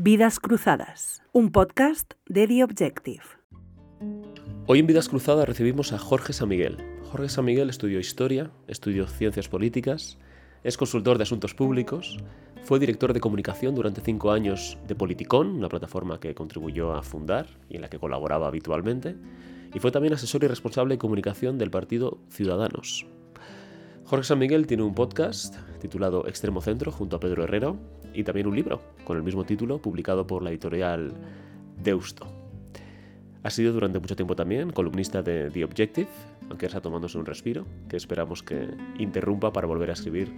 Vidas Cruzadas, un podcast de The Objective. Hoy en Vidas Cruzadas recibimos a Jorge San Miguel. Jorge San Miguel estudió historia, estudió ciencias políticas, es consultor de asuntos públicos, fue director de comunicación durante cinco años de Politicón, una plataforma que contribuyó a fundar y en la que colaboraba habitualmente, y fue también asesor y responsable de comunicación del partido Ciudadanos. Jorge San Miguel tiene un podcast titulado Extremo Centro junto a Pedro Herrero y también un libro con el mismo título publicado por la editorial Deusto. Ha sido durante mucho tiempo también columnista de The Objective, aunque está tomándose un respiro, que esperamos que interrumpa para volver a escribir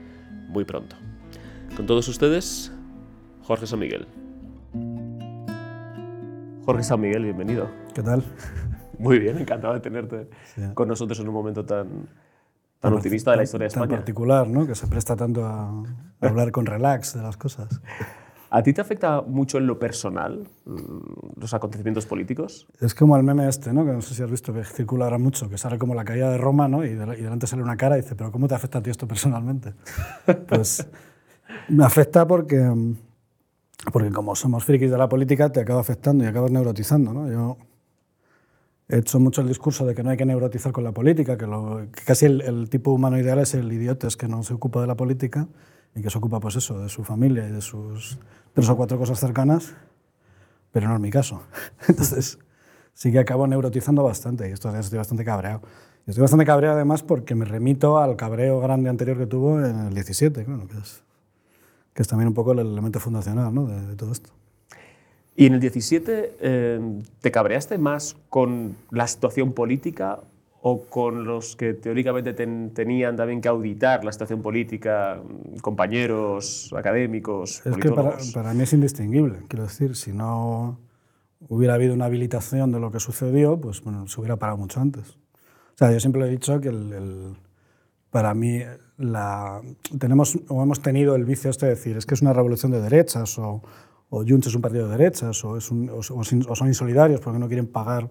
muy pronto. Con todos ustedes, Jorge San Miguel. Jorge San Miguel, bienvenido. ¿Qué tal? Muy bien, encantado de tenerte sí. con nosotros en un momento tan, tan optimista de la historia de España. Tan particular, ¿no? Que se presta tanto a, a hablar con relax de las cosas. ¿A ti te afecta mucho en lo personal los acontecimientos políticos? Es como el meme este, ¿no? que no sé si has visto, que circula ahora mucho, que sale como la caída de Roma ¿no? y, de, y delante sale una cara y dice, pero ¿cómo te afecta a ti esto personalmente? Pues me afecta porque, porque como somos frikis de la política, te acaba afectando y acabas neurotizando. ¿no? Yo he hecho mucho el discurso de que no hay que neurotizar con la política, que, lo, que casi el, el, tipo humano ideal es el idiota, es que no se ocupa de la política y que se ocupa pues eso, de su familia y de sus tres o cuatro cosas cercanas, pero no es mi caso. Entonces sí que acabo neurotizando bastante y esto, estoy bastante cabreado. Y estoy bastante cabreado además porque me remito al cabreo grande anterior que tuvo en el 17, claro, que es, que es también un poco el elemento fundacional ¿no? de, de todo esto. ¿Y en el 17 eh, te cabreaste más con la situación política o con los que teóricamente ten, tenían también que auditar la situación política, compañeros académicos? Es que para, para, mí es indistinguible. Quiero decir, si no hubiera habido una habilitación de lo que sucedió, pues bueno, se hubiera parado mucho antes. O sea, yo siempre he dicho que el, el, para mí la, tenemos o hemos tenido el vicio este de decir es que es una revolución de derechas o, o Junts es un partido de derechas o, es un, o, o son insolidarios porque no quieren pagar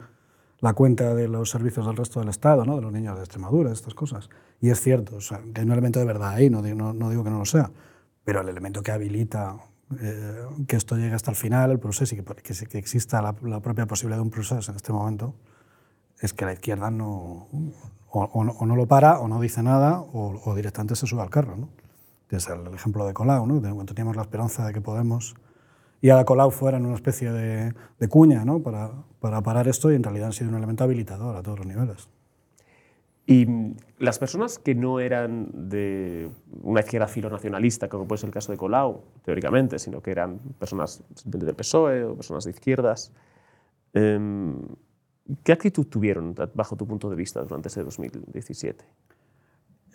la cuenta de los servicios del resto del Estado, ¿no? de los niños de Extremadura, estas cosas. Y es cierto, o sea, hay un elemento de verdad ahí, no, no, no digo que no lo sea, pero el elemento que habilita eh, que esto llegue hasta el final, el proceso, y que, que, que exista la, la, propia posibilidad de un proceso en este momento, es que la izquierda no, o, o, no lo para, o no dice nada, o directamente se sube al carro. ¿no? Es el, el ejemplo de Colau, ¿no? de cuando teníamos la esperanza de que Podemos y a la Colau fueran una especie de, de cuña ¿no? para, para, parar esto y en realidad han sido un elemento habilitador a todos los niveles. Y las personas que no eran de una izquierda filonacionalista, como puede ser el caso de Colau, teóricamente, sino que eran personas del PSOE o personas de izquierdas, eh, ¿qué actitud tuvieron bajo tu punto de vista durante ese 2017?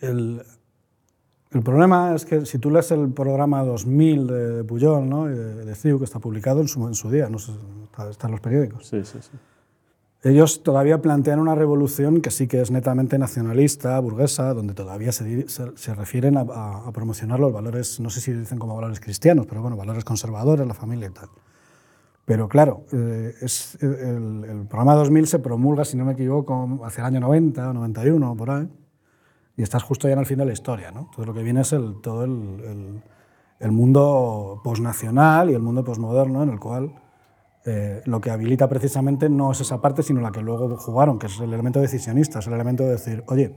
El, el problema es que si tú lees el programa 2000 de Pujol ¿no? de, de CIU, que está publicado en su, en su día, no sé, está, en los periódicos, sí, sí, sí. ellos todavía plantean una revolución que sí que es netamente nacionalista, burguesa, donde todavía se, se, se refieren a, a, a, promocionar los valores, no sé si dicen como valores cristianos, pero bueno, valores conservadores, la familia y tal. Pero claro, eh, es, el, el, programa 2000 se promulga, si no me equivoco, hacia el año 90, 91, por ahí y estás justo ya en el fin de la historia. ¿no? Entonces lo que viene es todo el, el, el mundo posnacional y el mundo posmoderno en el cual eh, lo que habilita precisamente no es esa parte, sino la que luego jugaron, que es el elemento decisionista, es el elemento de decir, oye,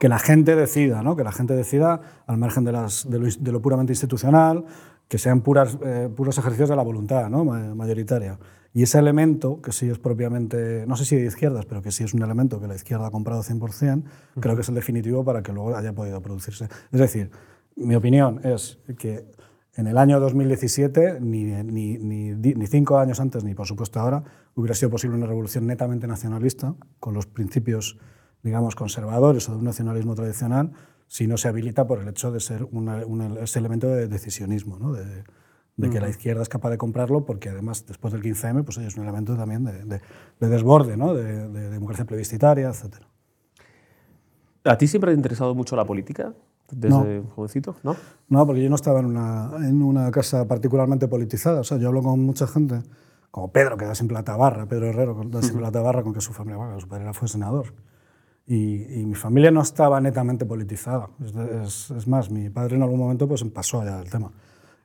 que la gente decida, ¿no? que la gente decida al margen de lo puramente institucional, que sean puras, eh, puros ejercicios de la voluntad ¿no? mayoritaria. Y ese elemento, que sí es propiamente, no sé si de izquierdas, pero que sí es un elemento que la izquierda ha comprado 100%, creo que es el definitivo para que luego haya podido producirse. Es decir, mi opinión es que en el año 2017, ni, ni, ni, ni, cinco años antes, ni por supuesto ahora, hubiera sido posible una revolución netamente nacionalista, con los principios, digamos, conservadores o de un nacionalismo tradicional, si no se habilita por el hecho de ser una, una, ese elemento de decisionismo, ¿no? de, de que la izquierda es capaz de comprarlo, porque además después del 15M pues, es un elemento también de, de, de desborde, ¿no? de, de, democracia plebiscitaria, etc. ¿A ti siempre te ha interesado mucho la política? Desde no. jovencito, ¿no? No, porque yo no estaba en una, en una casa particularmente politizada. O sea, yo hablo con mucha gente, como Pedro, que da siempre la tabarra, Pedro Herrero, que da siempre la tabarra con que su familia, bueno, su padre fue senador. Y, y, mi familia no estaba netamente politizada. Es, es, es, más, mi padre en algún momento pues pasó allá del tema.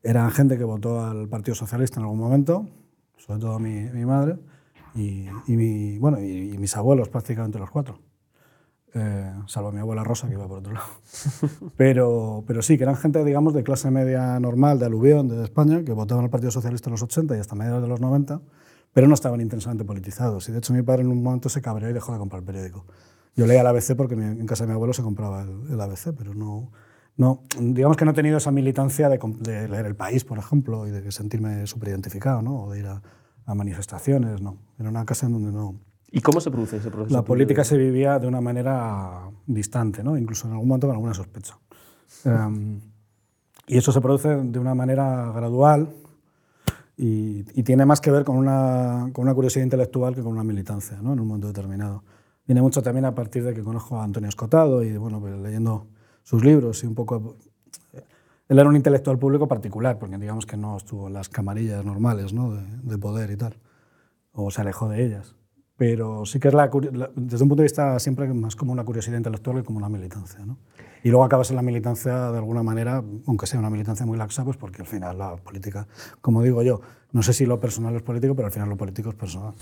eran gente que votó al Partido Socialista en algún momento, sobre todo mi, mi madre, y, y mi, bueno, y, y mis abuelos, prácticamente los cuatro. Eh, salvo mi abuela Rosa, que iba por otro lado. Pero, pero sí, que eran gente, digamos, de clase media normal, de aluvión, de España, que votaban al Partido Socialista en los 80 y hasta mediados de los 90, pero no estaban intensamente politizados. Y de hecho mi padre en un momento se cabreó y dejó de comprar el periódico. Yo leía el ABC porque en casa de mi abuelo se compraba el, el ABC, pero no, no, digamos que no he tenido esa militancia de, de leer El País, por ejemplo, y de sentirme súper identificado, ¿no? o de ir a, a manifestaciones, no. Era una casa en donde no, ¿Y cómo se produce ese proceso? la política se vivía de una manera distante, ¿no? incluso en algún momento con alguna sospecha. Em, y eso se produce de una manera gradual y, y tiene más que ver con una, con una curiosidad intelectual que con una militancia ¿no? en un momento determinado. Viene mucho también a partir de que conozco a Antonio Escotado y bueno, pues, leyendo sus libros y un poco... Él era un intelectual público particular, porque digamos que no estuvo en las camarillas normales ¿no? de, de poder y tal, o se alejó de ellas. Pero sí que es la, la- desde un punto de vista siempre más como una curiosidad intelectual que como una militancia. ¿no? Y luego acabas en la militancia de alguna manera, aunque sea una militancia muy laxa, pues porque al final la política, como digo yo, no sé si lo personal es político, pero al final lo político es personal.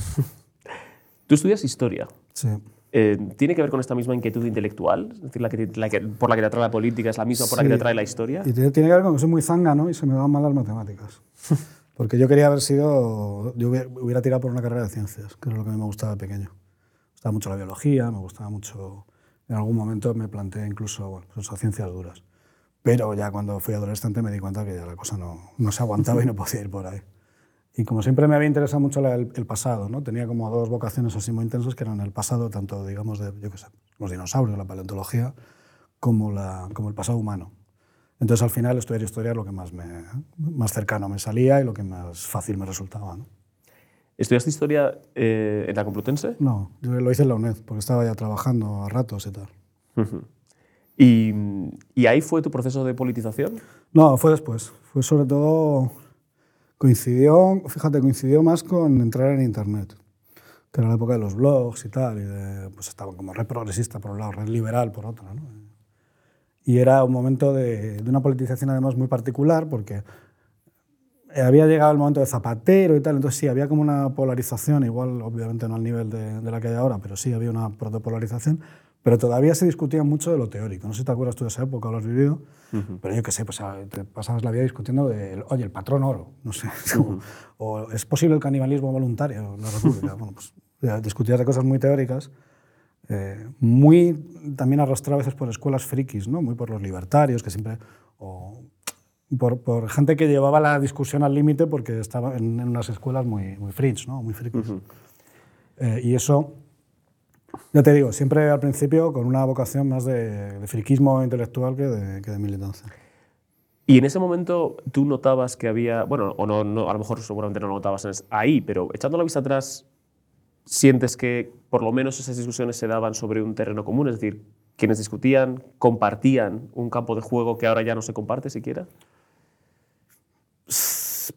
Tú estudias historia. Sí. Eh, ¿Tiene que ver con esta misma inquietud intelectual? Es decir, la que, la que- por la que te atrae la política es la misma por la que te Sí. atrae la historia. Y tiene, tiene que ver con que soy muy zángano y se me daban mal las matemáticas. Porque yo quería haber sido, yo hubiera, hubiera tirado por una carrera de ciencias, que era lo que a mí me gustaba de pequeño. Me gustaba mucho la biología, me gustaba mucho, en algún momento me planteé incluso, bueno, pues ciencias duras. Pero ya cuando fui adolescente me di cuenta que ya la cosa no, no se aguantaba y no podía ir por ahí. Y como siempre me había interesado mucho el, el pasado, ¿no? tenía como dos vocaciones así muy intensas que eran el pasado, tanto digamos de, yo qué sé, los dinosaurios, la paleontología, como, la, como el pasado humano. Entonces al final estudiar historia es lo que más, me, más cercano me salía y lo que más fácil me resultaba. ¿no? ¿Estudiaste historia eh, en la Complutense? No, yo lo hice en la UNED, porque estaba ya trabajando a ratos y tal. ¿Y, y ahí fue tu proceso de politización? No, fue después. Fue sobre todo. Coincidió, fíjate, coincidió más con entrar en Internet, que era la época de los blogs y tal, y de, pues estaba como red progresista por un lado, red liberal por otro. ¿no? Y era un momento de, de una politización además muy particular, porque había llegado el momento de Zapatero y tal, entonces sí, había como una polarización, igual obviamente no al nivel de, de la que hay ahora, pero sí había una protopolarización, pero todavía se discutía mucho de lo teórico. No sé si te acuerdas tú de esa época o lo has vivido, pero yo qué sé, pues ah, te pasabas la vida discutiendo de, oye, el patrón oro, no sé, como, o es posible el canibalismo voluntario en la República. bueno, pues discutías de cosas muy teóricas, eh, muy también arrastrado a veces por escuelas frikis, ¿no? muy por los libertarios, que siempre... o por, por gente que llevaba la discusión al límite porque estaba en, en unas escuelas muy, muy fringe, ¿no? muy frikis. Eh, y eso, ya te digo, siempre al principio con una vocación más de, de friquismo intelectual que de, que de militancia. Y en ese momento tú notabas que había, bueno, o no, no, a lo mejor seguramente no lo notabas ahí, pero echando la vista atrás, sientes que por lo menos esas discusiones se daban sobre un terreno común, es decir, quienes discutían compartían un campo de juego que ahora ya no se comparte siquiera.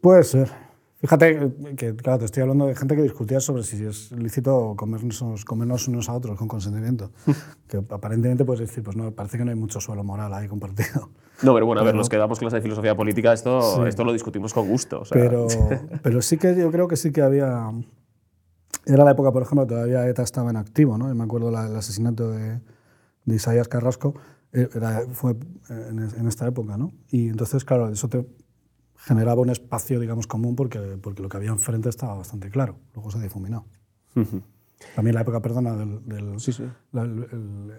Puede ser. Fíjate que, claro, te estoy hablando de gente que discutía sobre si es lícito comernos, comernos unos a otros con consentimiento. que aparentemente puedes decir, pues no, parece que no hay mucho suelo moral ahí compartido. No, pero bueno, a ver, los que damos clase de filosofía política, esto, Sí. esto lo discutimos con gusto. o sea, Pero, pero sí que yo creo que sí que había... Era la época, por ejemplo, todavía ETA estaba en activo, ¿no? Y me acuerdo la- el asesinato de, de Isaías Carrasco, eh, era- fue en, en esta época, ¿no? Y entonces, claro, eso te generaba un espacio, digamos, común porque, porque lo que había enfrente estaba bastante claro. Luego se difuminó. Ujú. También la época, perdona, del, del Sí, sí. la- el, el,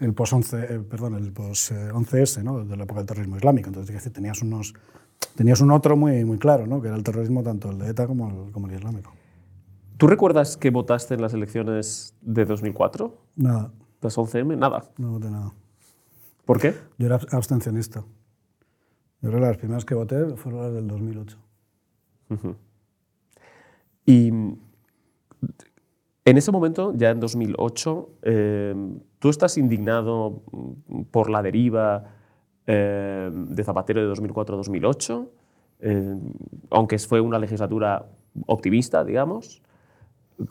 el post 11, eh, perdón, el post eh, 11S, ¿no? De la época del terrorismo islámico. Entonces, es decir, tenías unos tenías un otro muy muy claro, ¿no? Que era el terrorismo tanto el de ETA como el, como el islámico. ¿Tú recuerdas que votaste en las elecciones de 2004? Nada, ¿Las 11M? Nada. no voté nada. ¿Por qué? Yo era abstencionista. Yo creo que las primeras que voté fueron las del 2008. Y mm, en ese momento, ya en 2008, eh, tú estás indignado mm, por la deriva eh, de Zapatero de 2004 a 2008, eh, aunque fue una legislatura optimista, digamos.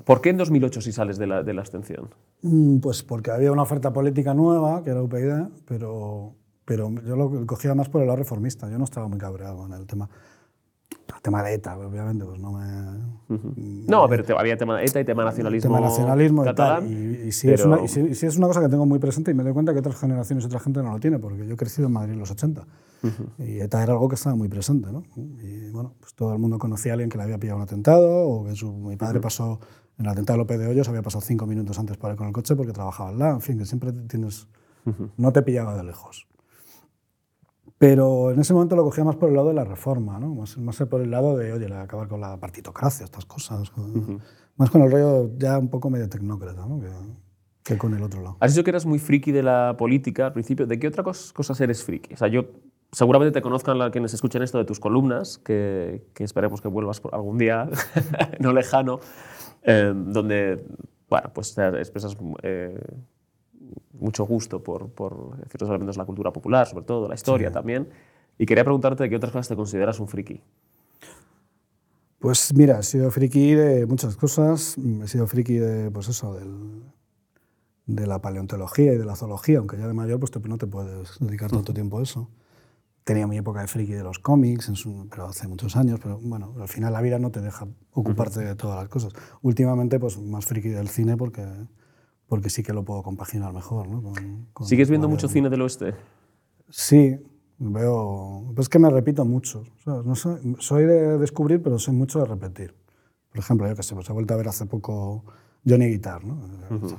¿Por qué en 2008 sí sales de la, de la abstención? Mm, Pues porque había una oferta política nueva, que era UPyD, pero, pero yo lo cogía más por el lado reformista. Yo no estaba muy cabreado con el tema. El tema de ETA, obviamente, pues no me... No, pero te- había tema de ETA y tema nacionalismo, tema nacionalismo y catalán. tal. Y, y sí es pero- una, y sí- y sí es una cosa que tengo muy presente y me doy cuenta que otras generaciones y otra gente no lo tiene, porque yo he crecido en Madrid en los 80 y ETA era algo que estaba muy presente. ¿no? Y bueno, pues todo el mundo conocía a alguien que le había pillado un atentado o que su, mi padre pasó en el atentado de López de Hoyos, había pasado cinco minutos antes para ir con el coche porque trabajaba al lado. En fin, que siempre tienes. No te pillaba de lejos. Pero en ese momento lo cogía más por el lado de la reforma, ¿no? más, más por el lado de, oye, acabar con la partitocracia, estas cosas. con- Más con el rollo ya un poco medio tecnócrata, ¿no? que, que con el otro lado. Has dicho que eras muy friki de la política al principio. ¿De qué otra cos- cosas eres friki? O sea, yo seguramente te conozcan la, quienes escuchen esto de tus columnas, que, que esperemos que vuelvas algún día, no lejano, eh, donde, bueno, pues te expresas eh, mucho gusto por, por ciertos elementos de la cultura popular, sobre todo la historia también. Y quería preguntarte de qué otras cosas te consideras un friki. Pues mira, he sido friki de muchas cosas. He sido friki de, pues eso, del- de la paleontología y de la zoología, aunque ya de mayor pues no te puedes dedicar tanto tiempo a eso. Tenía mi época de friki de los cómics, en su- pero hace muchos años, pero bueno, al final la vida no te deja ocuparte de todas las cosas. Últimamente, pues más friki del cine porque, porque sí que lo puedo compaginar mejor. ¿no? Con- con- ¿Sigues viendo mucho cine del oeste? Sí, veo. Pues es que me repito mucho. ¿sabes? No soy, soy de descubrir, pero soy mucho de repetir. Por ejemplo, yo que sé, pues he vuelto a ver hace poco Johnny Guitar, ¿no?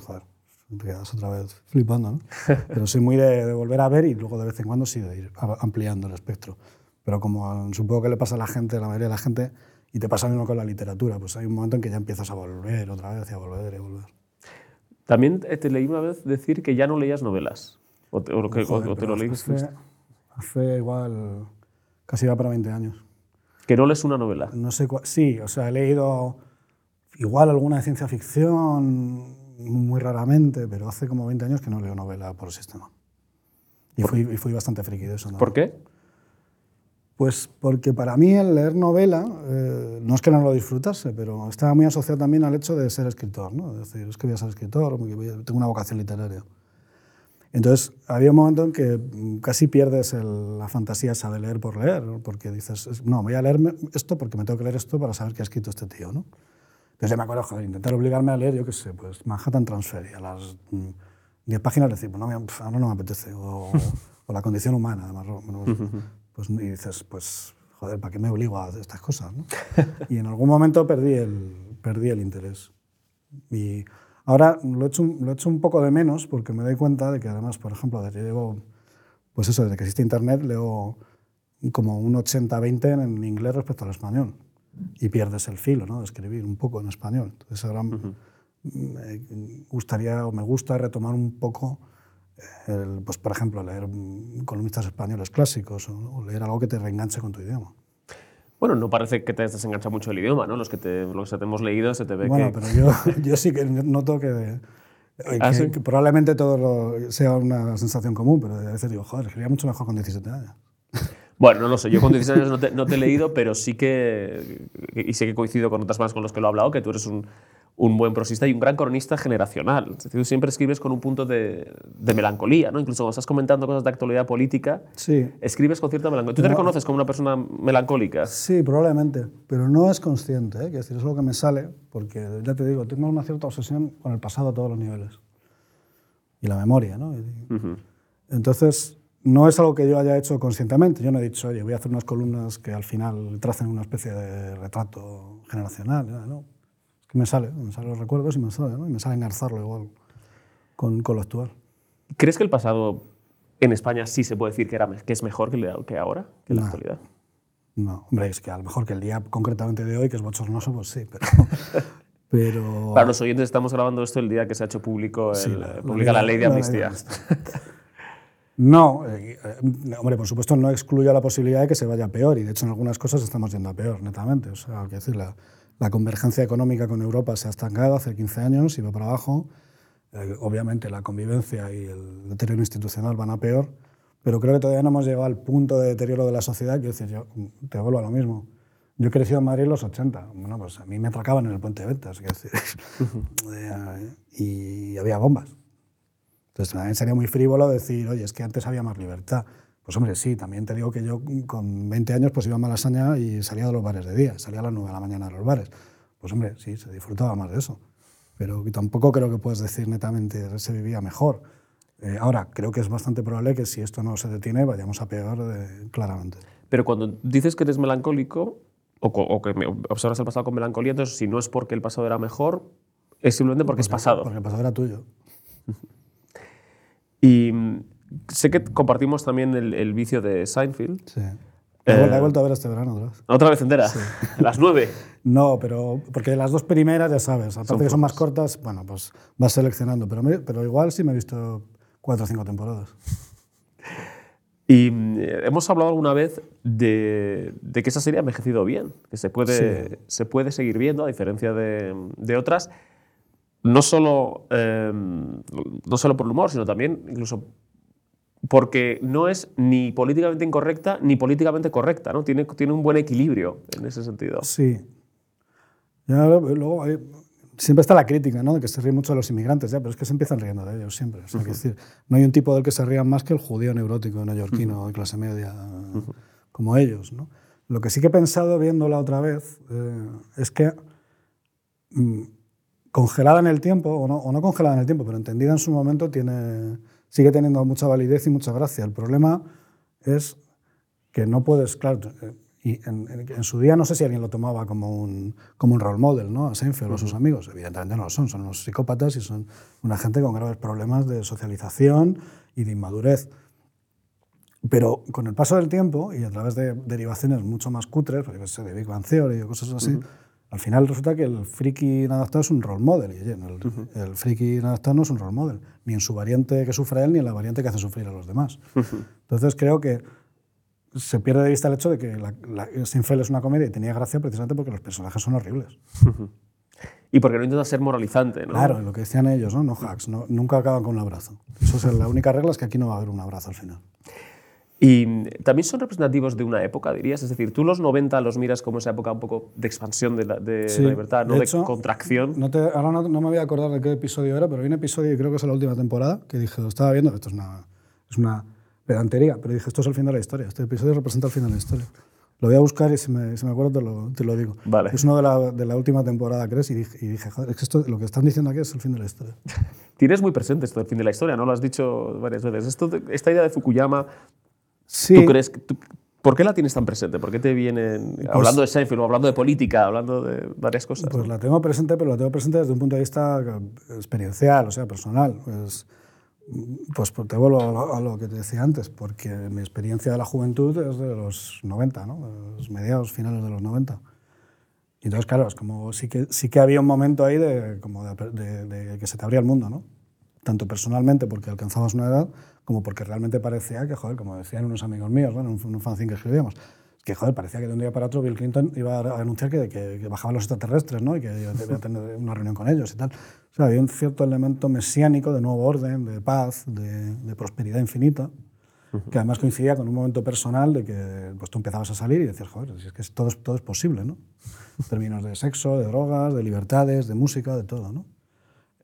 Joder, te quedas otra vez flipando, ¿no? Pero soy muy de, de volver a ver y luego de vez en cuando sí de ir ampliando el espectro. Pero como supongo que le pasa a la gente, a la mayoría de la gente, y te pasa lo mismo con la literatura, pues hay un momento en que ya empiezas a volver otra vez y a volver y a volver. También eh, te leí una vez decir que ya no leías novelas. O te, o que- Joder, o te lo leíste. hace, hace igual, casi va para 20 años. Que no lees una novela. No sé. Sí, o sea, he leído igual alguna de ciencia ficción, muy raramente, pero hace como 20 años que no leo novela por sistema. Y fui, y fui bastante friki de eso. ¿no? ¿Por qué? Pues porque para mí el leer novela, eh, no es que no lo disfrutase, pero estaba muy asociado también al hecho de ser escritor. ¿no? Es decir, es que voy a ser escritor, tengo una vocación literaria. Entonces, había un momento en que mm, casi pierdes el- la fantasía esa de leer por leer, ¿no? porque dices, es- no, voy a leerme esto porque me tengo que leer esto para saber qué ha escrito este tío. ¿no? Entonces, me acuerdo, joder, intentar obligarme a leer, yo qué sé, pues Manhattan Transfer, y a las mm, 10 páginas decir, pues no, ahora no me apetece, o, o la condición humana, además. ¿no? Pues, y dices, pues, joder, ¿para qué me obligo a hacer estas cosas? ¿no? y en algún momento perdí el, perdí el interés. Y ahora lo he, hecho, un- lo he hecho un poco de menos porque me doy cuenta de que además, por ejemplo, desde que llevo, pues eso, desde que existe Internet, leo como un 80-20 en inglés respecto al español. Y pierdes el filo, ¿no? De escribir un poco en español. Entonces ahora me gustaría o me gusta retomar un poco, el, pues por ejemplo, leer columnistas españoles clásicos o, o leer algo que te reenganche con tu idioma. Bueno, no parece que te desengancha mucho el idioma, ¿no? Los que te, los que te hemos leído se te ve Bueno, que... pero yo, yo sí que noto que, eh, ¿Ah, que- sí? que probablemente todo lo- sea una sensación común, pero a veces digo, joder, escribía mucho mejor con 17 años. Bueno, no lo sé. Yo con 16 años no te, no te he leído, pero sí que... Y sé que coincido con otras más con los que lo he hablado, que tú eres un, un buen prosista y un gran cronista generacional. Es decir, tú siempre escribes con un punto de, de melancolía, ¿no? Incluso cuando estás comentando cosas de actualidad política, Sí, escribes con cierta melancolía. ¿Tú te No. reconoces como una persona melancólica? sí, probablemente, pero no es consciente, ¿eh? Decir, es algo que me sale, porque ya te digo, tengo una cierta obsesión con el pasado a todos los niveles. Y la memoria, ¿no? Y- Ujú. Entonces, no es algo que yo haya hecho conscientemente. Yo no he dicho, oye, voy a hacer unas columnas que al final tracen una especie de retrato generacional. ¿no? Que me sale, me salen los recuerdos y me sale, ¿no? Y me sale engarzarlo igual con, con lo actual. ¿Crees que el pasado en España sí se puede decir que, era, que es mejor que, que ahora, que en la actualidad? No, hombre, es que a lo mejor que el día concretamente de hoy, que es bochornoso, pues sí, pero... pero Para los oyentes, estamos grabando esto el día que se ha hecho público, el, Sí, eh, publica la ley de amnistía. No, eh, eh, hombre, por supuesto no excluyo la posibilidad de que se vaya peor y de hecho en algunas cosas estamos yendo a peor, netamente. O sea, quiero decir, la, la convergencia económica con Europa se ha estancado hace 15 años y va para abajo. Eh, obviamente la convivencia y el deterioro institucional van a peor, pero creo que todavía no hemos llegado al punto de deterioro de la sociedad. Quiero decir, yo te vuelvo a lo mismo. Yo he crecido en Madrid en los 80. Bueno, pues a mí me atracaban en el puente de ventas. Eh, y había bombas. Entonces también sería muy frívolo decir, oye, es que antes había más libertad. Pues hombre, sí, también te digo que yo con 20 años pues iba a Malasaña y salía de los bares de día, salía a las 9 de la mañana de los bares. Pues hombre, sí, se disfrutaba más de eso. Pero tampoco creo que puedes decir netamente se vivía mejor. Eh, ahora, creo que es bastante probable que si esto no se detiene vayamos a peor eh, claramente. Pero cuando dices que eres melancólico o, que observas el pasado con melancolía, entonces si no es porque el pasado era mejor, es simplemente porque, es pasado. Porque el pasado era tuyo. y sé que compartimos también el, vicio de Seinfeld. Sí. La he vuelto a ver este verano otra vez. ¿Otra vez entera? Sí. ¿Las nueve? No, pero porque las dos primeras, ya sabes, aparte que son más cortas, bueno, pues vas seleccionando. Pero, pero igual sí me he visto cuatro o cinco temporadas. Y mm, hemos hablado alguna vez de, que esa serie ha envejecido bien, que se puede, se puede seguir viendo a diferencia de, de otras, no solo, em, no solo por el humor, sino también incluso porque no es ni políticamente incorrecta ni políticamente correcta, ¿no? Tiene, tiene un buen equilibrio en ese sentido. Sí. luego siempre está la crítica, ¿no? De que se ríen mucho de los inmigrantes, ya, pero es que se empiezan riendo de ellos siempre. O decir, no hay un tipo del que se rían más que el judío neurótico neoyorquino de clase media, como ellos, ¿no? Lo que sí que he pensado viéndola otra vez eh, es que mm, congelada en el tiempo, o no, o no congelada en el tiempo, pero entendida en su momento, tiene sigue teniendo mucha validez y mucha gracia. El problema es que no puedes, claro, eh, y en, su día no sé si alguien lo tomaba como un, como un role model, ¿no? A Seinfeld o a sus amigos. Evidentemente no lo son, son unos psicópatas y son una gente con graves problemas de socialización y de inmadurez. Pero con el paso del tiempo y a través de derivaciones mucho más cutres, por ejemplo, de Big Bang Theory o cosas así, al final resulta que el friki inadaptado es un role model. Y el, el friki inadaptado no es un role model, ni en su variante que sufre él, ni en la variante que hace sufrir a los demás. Entonces creo que se pierde de vista el hecho de que la, la es una comedia y tenía gracia precisamente porque los personajes son horribles. y porque no intenta ser moralizante, ¿no? Claro, lo que decían ellos, ¿no? No hacks, no, nunca acaban con un abrazo. Eso es la única regla es que aquí no va a haber un abrazo al final. Y también son representativos de una época, dirías. Es decir, tú los 90 los miras como esa época un poco de expansión de la, de libertad, no de, contracción. No te, ahora no, me voy a acordar de qué episodio era, pero hay un episodio, creo que es la última temporada, que dije, lo estaba viendo, esto es una, es una pedantería, pero dije, esto es el fin de la historia. Este episodio representa el fin de la historia. Lo voy a buscar y si me, si me acuerdo te lo, te lo, digo. Vale. Es uno de la, de la última temporada, ¿crees? Y dije, y dije, joder, es que esto, lo que están diciendo aquí es el fin de la historia. Tienes muy presente esto del fin de la historia, ¿no? Lo has dicho varias veces. Esto, esta idea de Fukuyama ¿Tú crees ¿Por qué la tienes tan presente? ¿Por qué te vienen pues hablando de Seinfeld hablando de política, hablando de varias cosas? Pues la tengo presente, pero la tengo presente desde un punto de vista experiencial, o sea, personal. Pues, pues te vuelvo a lo, que te decía antes, porque mi experiencia de la juventud es de los 90, ¿no? los mediados, finales de los 90. Y entonces, claro, es como sí que, sí que había un momento ahí de, como de, de que se te abría el mundo, ¿no? Tanto personalmente porque alcanzabas una edad, como porque realmente parecía que, joder, como decían unos amigos míos, ¿no? en un, fanzine que escribíamos, que joder, parecía que de un día para otro Bill Clinton iba a anunciar que, que, bajaban los extraterrestres ¿no? y que iba a tener una reunión con ellos y tal. O sea, había un cierto elemento mesiánico de nuevo orden, de paz, de, prosperidad infinita, que además coincidía con un momento personal de que pues, tú empezabas a salir y decías, joder, es que todo, todo es posible, ¿no? En términos de sexo, de drogas, de libertades, de música, de todo, ¿no?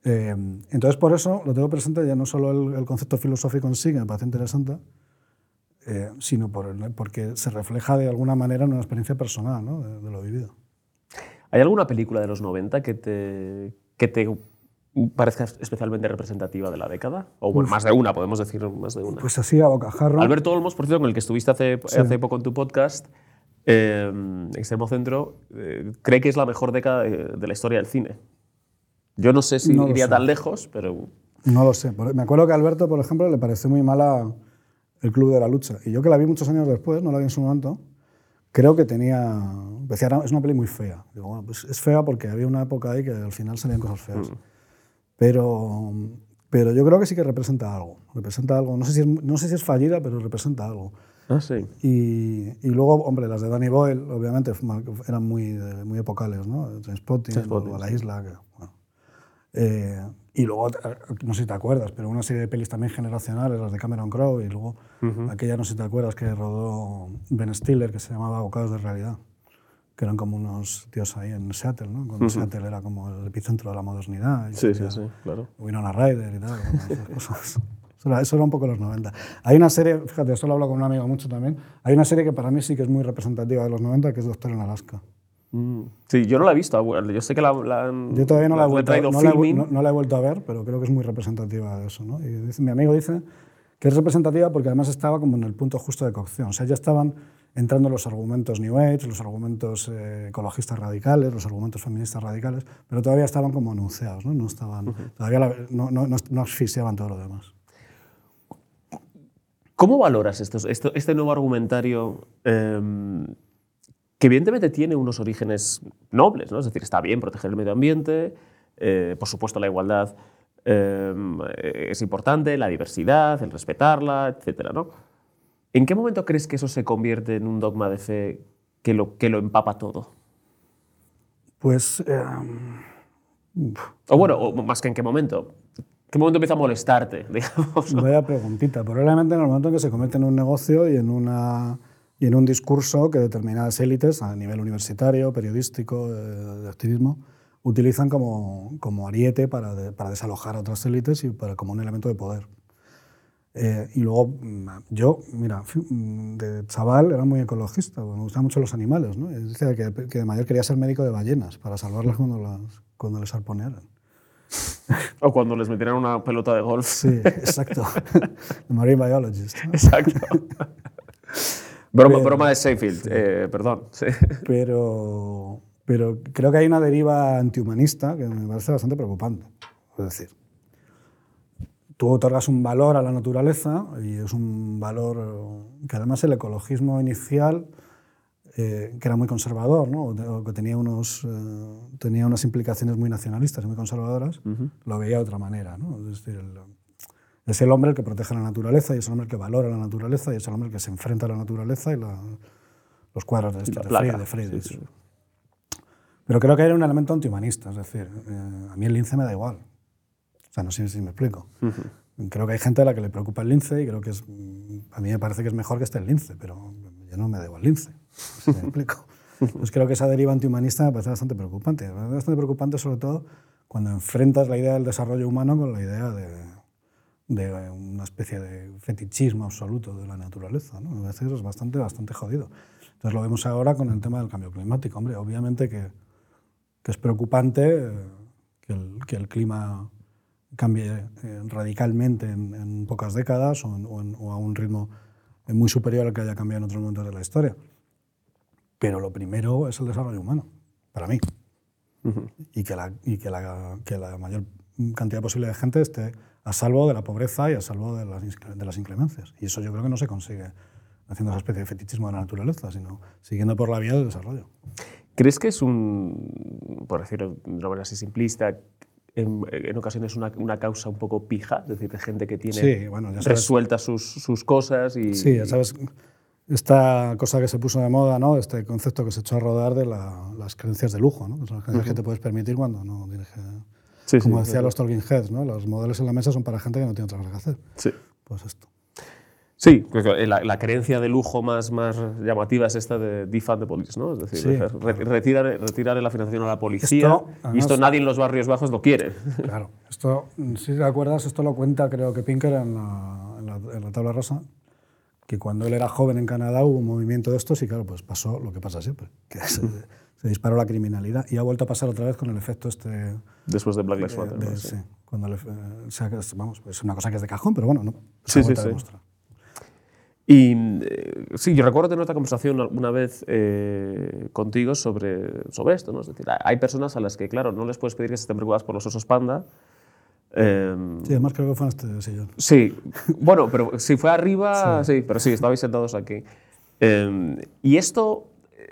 Eh, entonces, por eso lo tengo presente ya no solo el, concepto filosófico en sí, que me parece interesante, eh, sino por porque se refleja de alguna manera en una experiencia personal ¿no? de, lo vivido. ¿Hay alguna película de los 90 que te, que te parezca especialmente representativa de la década? O bueno, más de una, podemos decir más de una. Pues así a bocajarro. Alberto Olmos, por cierto, con el que estuviste hace, hace poco en tu podcast, eh, Extremo Centro, cree que es la mejor década de la historia del cine. Yo no sé si iría tan lejos, pero... No lo sé. Me acuerdo que a Alberto, por ejemplo, le pareció muy mala el Club de la Lucha. Y yo que la vi muchos años después, no la vi en su momento, creo que tenía... Decía, es una peli muy fea. Digo, bueno, pues es fea porque había una época ahí que al final salían cosas feas. Mm. Pero, pero yo creo que sí que representa algo. Representa algo. No sé si es, no sé si es fallida, pero representa algo. Ah, sí. Y, y, luego, hombre, las de Danny Boyle, obviamente, eran muy, muy epocales, ¿no? Transpotting, o La Isla. Que, eh, y luego, no sé si te acuerdas, pero una serie de pelis también generacionales, las de Cameron Crowe, y luego aquella, no sé si te acuerdas, que rodó Ben Stiller, que se llamaba Abocados de Realidad. que eran como unos tíos ahí en Seattle, ¿no? Cuando Seattle era como el epicentro de la modernidad. Sí, sí, sí, claro. Winona Ryder y tal, esas cosas. Eso era, eso era, un poco los 90. Hay una serie, fíjate, esto lo hablo con un amigo mucho también, hay una serie que para mí sí que es muy representativa de los 90, que es Doctor en Alaska. Mm. Sí, yo no la he visto. Yo sé que la, la Yo todavía no la, he vuelto, no, la he, no, la he, vuelto a ver, pero creo que es muy representativa de eso. ¿no? Y dice, mi amigo dice que es representativa porque además estaba como en el punto justo de cocción. O sea, ya estaban entrando los argumentos New Age, los argumentos eh, ecologistas radicales, los argumentos feministas radicales, pero todavía estaban como anunciados, no, no estaban, todavía no, no, no, asfixiaban todo lo demás. ¿Cómo valoras esto, este nuevo argumentario eh, que evidentemente tiene unos orígenes nobles? ¿no? Es decir, está bien proteger el medio ambiente, eh, por supuesto la igualdad es importante, la diversidad, el respetarla, etc. ¿no? ¿En qué momento crees que eso se convierte en un dogma de fe que lo, que lo empapa todo? Pues... Eh, o bueno, o más que en qué momento. ¿Qué momento empieza a molestarte? Digamos, Vaya preguntita. Probablemente en el momento en que se convierte en un negocio y en, una, y en un discurso que determinadas élites a nivel universitario, periodístico, de, de activismo, utilizan como, como ariete para, para desalojar a otras élites y para, como un elemento de poder. Eh, y luego, mm, yo, mira, mm, de chaval era muy ecologista, me gustaban mucho los animales, ¿no? decía que, que, de mayor quería ser médico de ballenas para salvarlas cuando, las, cuando les arponearan. O cuando les metieran una pelota de golf. Sí, exacto. Marine biologist. Exacto. Broma, broma de Seinfeld, eh, perdón. Sí. Pero, pero creo que hay una deriva antihumanista que me parece bastante preocupante. Es decir, tú otorgas un valor a la naturaleza y es un valor que además el ecologismo inicial, eh, que era muy conservador, ¿no? que tenía, unos, eh, tenía unas implicaciones muy nacionalistas y muy conservadoras, lo veía de otra manera. ¿no? Es, decir, el, es el hombre el que protege la naturaleza y es el hombre el que valora la naturaleza y es el hombre el que se enfrenta a la naturaleza y la, los cuadros de, esto, de Freire. Sí, Pero creo que hay un elemento antihumanista, es decir, eh, a mí el lince me da igual. O sea, no sé si me explico. Creo que hay gente a la que le preocupa el lince y creo que es, a mí me parece que es mejor que esté el lince, pero yo no me debo al lince. Si me explico. Pues creo que esa deriva antihumanista me parece bastante preocupante. Bastante preocupante sobre todo cuando enfrentas la idea del desarrollo humano con la idea de, de una especie de fetichismo absoluto de la naturaleza. ¿no? A veces es bastante, bastante jodido. Entonces lo vemos ahora con el tema del cambio climático. Hombre, obviamente que, que es preocupante que el, que el clima cambie eh, radicalmente en, pocas décadas o, a un ritmo muy superior al que haya cambiado en otros momentos de la historia. Pero lo primero es el desarrollo humano, para mí. Y, que la, y que, la, que la mayor cantidad posible de gente esté a salvo de la pobreza y a salvo de las, de las inclemencias. Y eso yo creo que no se consigue haciendo esa especie de fetichismo de la naturaleza, sino siguiendo por la vía del desarrollo. ¿Crees que es un, por decirlo de una manera así simplista, en, ocasiones una, una, causa un poco pija, es decir, de gente que tiene resueltas sus, sus, cosas y... Sí, ya sabes, esta cosa que se puso de moda, ¿no? este concepto que se echó a rodar de las creencias de lujo, ¿no? que son las creencias que te puedes permitir cuando no tienes que... Sí, Como decían los Talking Heads, ¿no? los modelos en la mesa son para gente que no tiene otra cosa que hacer. Sí. Pues esto. Sí, la, la, creencia de lujo más, más llamativa es esta de defund the police, ¿no? Es decir, retirar, retirar la financiación a la policía. y esto nadie en los barrios bajos lo quiere. Claro. Esto, si te acuerdas, esto lo cuenta creo que Pinker en la, en la, tabla rosa, que cuando él era joven en Canadá hubo un movimiento de estos y claro, pues pasó lo que pasa siempre, que se, disparó la criminalidad y ha vuelto a pasar otra vez con el efecto este... Después de Black Lives Matter. Sí, cuando le, vamos, es una cosa que es de cajón, pero bueno, no, se sí, sí, sí. Y eh, sí, yo recuerdo tener otra conversación una vez eh, contigo sobre, sobre esto. ¿no? Es decir, hay personas a las que, claro, no les puedes pedir que se estén preocupadas por los osos panda. Em, sí, además creo que fue en este sillón. Sí, bueno, pero si fue arriba, sí, pero sí, estabais sentados aquí. Em, y esto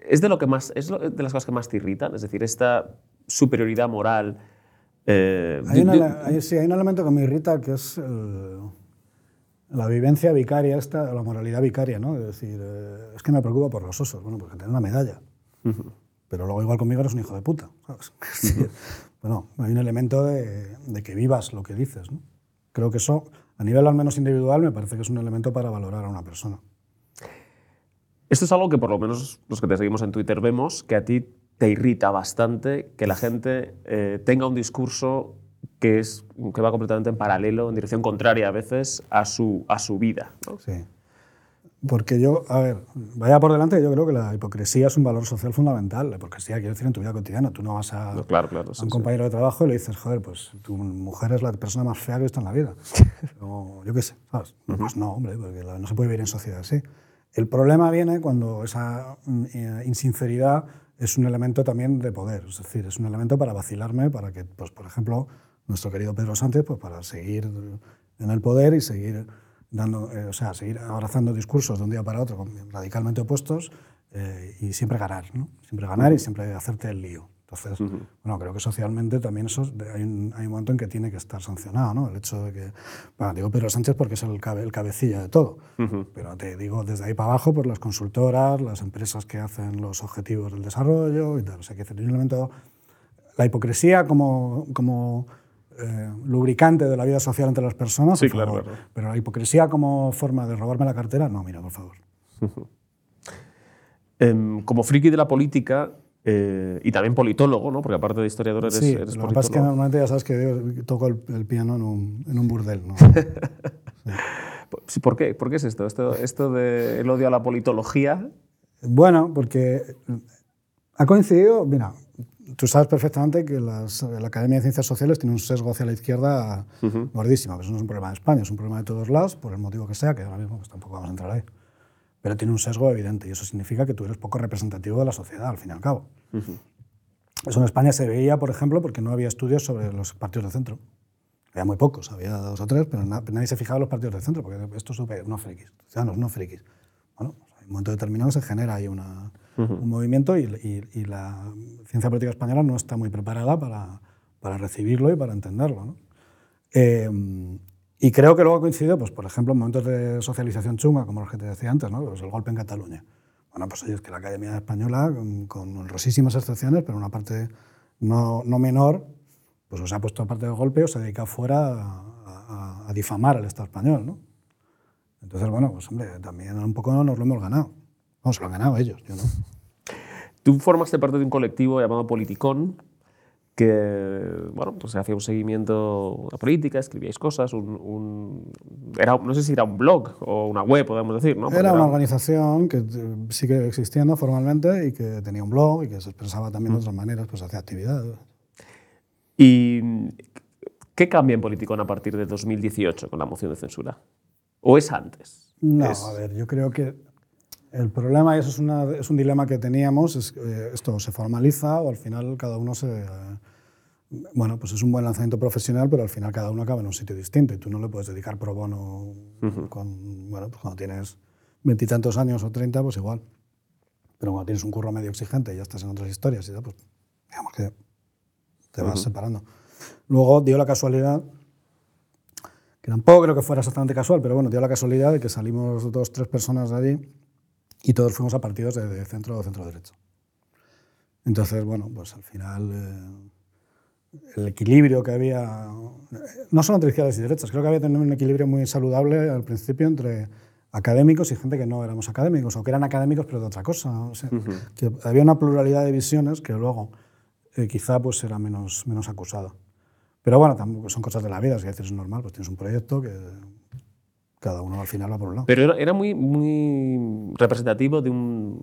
es de, lo que más, es de las cosas que más te irritan, es decir, esta superioridad moral. Eh, hay, sí, hay un elemento que me irrita que es el la vivencia vicaria, esta, la moralidad vicaria, ¿no? Es decir, eh, es que me preocupa por los osos, bueno, porque tener una medalla. Pero luego igual conmigo eres un hijo de puta, ¿sabes? bueno, hay un elemento de, de, que vivas lo que dices, ¿no? Creo que eso, a nivel al menos individual, me parece que es un elemento para valorar a una persona. Esto es algo que por lo menos los que te seguimos en Twitter vemos, que a ti te irrita bastante que la gente eh, tenga un discurso que, es, que va completamente en paralelo, en dirección contraria a veces a su, a su vida. ¿no? Sí. Porque yo, a ver, vaya por delante, yo creo que la hipocresía es un valor social fundamental. La hipocresía, quiero decir, en tu vida cotidiana. Tú no vas a, No, claro, claro, a un sí. compañero de trabajo y le dices, joder, pues tu mujer es la persona más fea que he visto en la vida. o yo qué sé, ¿sabes? Pues no, hombre, porque no se puede vivir en sociedad así. El problema viene cuando esa mm, eh, insinceridad es un elemento también de poder, es decir, es un elemento para vacilarme, para que, pues, por ejemplo, nuestro querido Pedro Sánchez, pues para seguir en el poder y seguir dando, eh, o sea, seguir abrazando discursos de un día para otro radicalmente opuestos eh, y siempre ganar, ¿no? Siempre ganar y siempre hacerte el lío. Entonces, bueno, creo que socialmente también eso hay un, hay un momento en que tiene que estar sancionado, ¿no? El hecho de que, bueno, digo Pedro Sánchez porque es el, cabe- el cabecilla de todo, pero te digo desde ahí para abajo, pues las consultoras, las empresas que hacen los objetivos del desarrollo y tal. O sea, que hay un elemento, la hipocresía como, como eh, lubricante de la vida social entre las personas, Sí, claro. pero la hipocresía como forma de robarme la cartera, no, mira, por favor. Em, como friki de la política eh, y también politólogo, ¿no? porque aparte de historiador eres, sí, eres lo que pasa es que normalmente ya sabes que yo toco el, el piano en un, en un burdel, ¿no? Sí, ¿Por qué? ¿Por qué es esto? Esto, esto del odio a la politología. Bueno, porque ha coincidido, mira, tú sabes perfectamente que las- la Academia de Ciencias Sociales tiene un sesgo hacia la izquierda gordísimo, pero eso no es un problema de España, es un problema de todos lados, por el motivo que sea, que ahora mismo pues, tampoco vamos a entrar ahí. Pero tiene un sesgo evidente y eso significa que tú eres poco representativo de la sociedad, al fin y al cabo. Eso en España se veía, por ejemplo, porque no había estudios sobre los partidos de centro. Había muy pocos, había dos o tres, pero na- nadie se fijaba en los partidos de centro, porque esto es unos frikis, ciudadanos no frikis. Bueno, pues hay un momento determinado se genera ahí una, un movimiento y, y- y la ciencia política española no está muy preparada para, para recibirlo y para entenderlo. ¿no? Eh, y creo que luego ha coincidido, pues, por ejemplo, en momentos de socialización chunga, como los que te decía antes, ¿no? Pues el golpe en Cataluña. Bueno, pues es que la Academia Española, con, honrosísimas excepciones, pero una parte no, no menor, pues os ha puesto aparte del golpe, os ha dedicado fuera a, a- a difamar al Estado español, ¿no? Entonces, bueno, pues hombre, también un poco nos lo hemos ganado. Vamos, se lo han ganado ellos, yo no. Tú formaste parte de un colectivo llamado Politicón, que bueno, pues hacía un seguimiento a política, escribíais cosas, un, un- era, no sé si era un blog o una web, podemos decir, ¿no? Porque Era una organización que eh, sigue existiendo formalmente y que tenía un blog y que se expresaba también Mm. de otras maneras, pues hacía actividades. ¿Y qué cambia en Politicón a partir de 2018 con la moción de censura? ¿O es antes? No, Es- a ver, yo creo que el problema, y eso es, una- es un dilema que teníamos, es eh, esto se formaliza o al final cada uno se... eh, bueno, pues es un buen lanzamiento profesional, pero al final cada uno acaba en un sitio distinto y tú no le puedes dedicar pro bono con, bueno, pues cuando tienes veintitantos años o treinta, pues igual. Pero cuando tienes un curro medio exigente y ya estás en otras historias y tal, pues digamos que te vas separando. Luego dio la casualidad que tampoco creo que fuera exactamente casual, pero bueno, dio la casualidad de que salimos dos, tres personas de allí y todos fuimos a partidos de, de centro o centro derecho. Entonces, bueno, pues al final eh, el equilibrio que había, no solo entre izquierdas y derechas, creo que había tenido un equilibrio muy saludable al principio entre académicos y gente que no éramos académicos o que eran académicos pero de otra cosa. o sea, que había una pluralidad de visiones que luego eh, quizá pues era menos, menos acusada. Pero bueno, tampoco son cosas de la vida, si a veces es normal, pues tienes un proyecto que cada uno al final va por un lado. Pero era, era muy, muy representativo de un